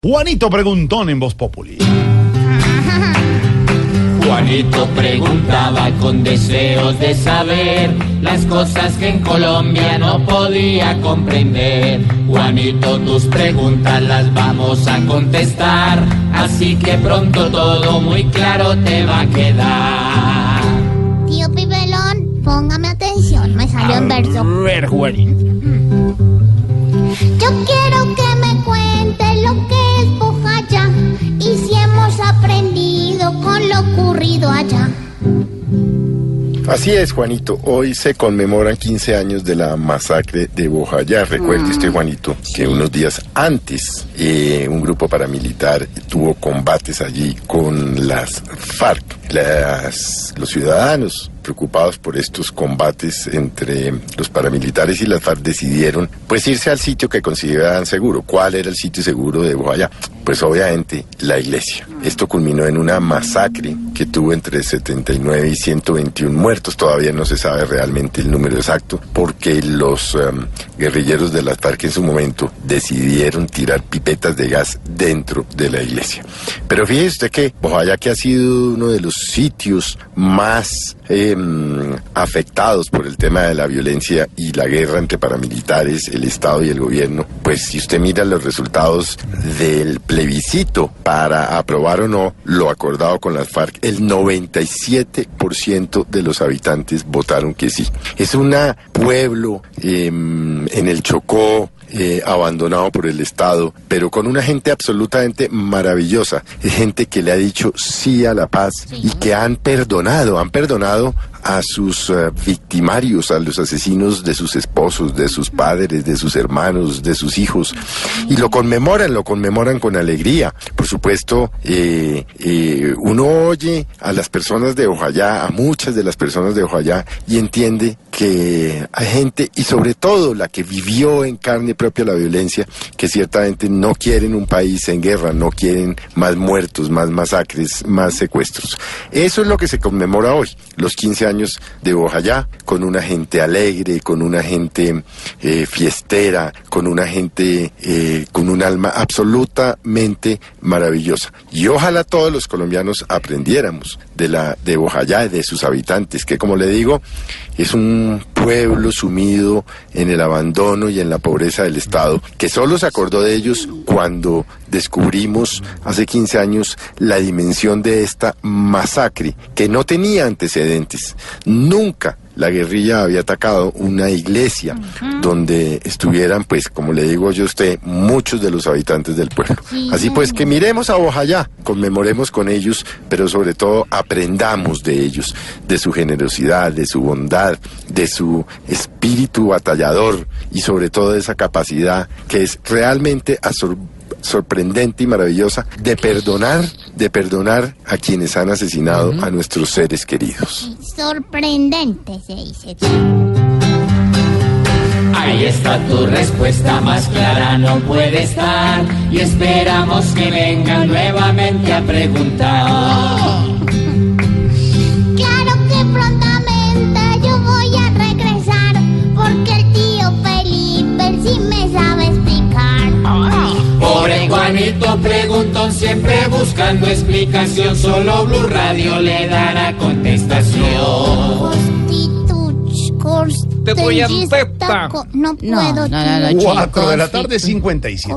Juanito Preguntón en Voz Populi. Juanito preguntaba con deseos de saber las cosas que en Colombia no podía comprender. Juanito, tus preguntas las vamos a contestar, así que pronto todo muy claro te va a quedar. Tío Pibelón, póngame atención, me salió en verso. ver, Juanito. Así es, Juanito. Hoy se conmemoran 15 años de la masacre de Bojayá. Recuerde usted, Juanito, que unos días antes eh, un grupo paramilitar tuvo combates allí con las FARC. Las, los ciudadanos preocupados por estos combates entre los paramilitares y las FARC decidieron pues irse al sitio que consideraban seguro. ¿Cuál era el sitio seguro de Bojayá? Pues obviamente la iglesia. Esto culminó en una masacre que tuvo entre 79 y 121 muertos. Todavía no se sabe realmente el número exacto porque los um, guerrilleros de las FARC en su momento decidieron tirar pipetas de gas dentro de la iglesia. Pero fíjese usted que Bojayá que ha sido uno de los sitios más eh, afectados por el tema de la violencia y la guerra entre paramilitares, el Estado y el gobierno, pues si usted mira los resultados del plebiscito para aprobar o no lo acordado con las FARC, el 97% de los habitantes votaron que sí. Es un pueblo eh, en el Chocó, eh, abandonado por el Estado, pero con una gente absolutamente maravillosa, gente que le ha dicho sí a la paz y que han perdonado, han perdonado a sus uh, victimarios, a los asesinos de sus esposos, de sus padres, de sus hermanos, de sus hijos, y lo conmemoran, lo conmemoran con alegría. Supuesto, eh, eh, uno oye a las personas de Ojayá, a muchas de las personas de Ojayá, y entiende que hay gente, y sobre todo la que vivió en carne propia la violencia, que ciertamente no quieren un país en guerra, no quieren más muertos, más masacres, más secuestros. Eso es lo que se conmemora hoy, los 15 años de Bojayá, con una gente alegre, con una gente eh, fiestera, con una gente con un alma absolutamente maravillosa. Y ojalá todos los colombianos aprendiéramos de la de Bojayá de sus habitantes, que como le digo, es un pueblo sumido en el abandono y en la pobreza del Estado, que solo se acordó de ellos cuando descubrimos hace 15 años la dimensión de esta masacre, que no tenía antecedentes. Nunca la guerrilla había atacado una iglesia donde estuvieran, pues, como le digo yo a usted, muchos de los habitantes del pueblo. Así pues, que miremos a Bojayá, conmemoremos con ellos, pero sobre todo aprendamos de ellos, de su generosidad, de su bondad, de su espíritu batallador y sobre todo de esa capacidad que es realmente absorbente sorprendente y maravillosa de perdonar, de perdonar a quienes han asesinado a nuestros seres queridos. Sorprendente se dice. Ahí está tu respuesta más clara, no puede estar. Y esperamos que vengan nuevamente a preguntar. Juanito preguntón siempre buscando explicación, solo Blue Radio le dará contestación. Te voy a No puedo, no, no, no, tío. Cuatro de la tarde, 57.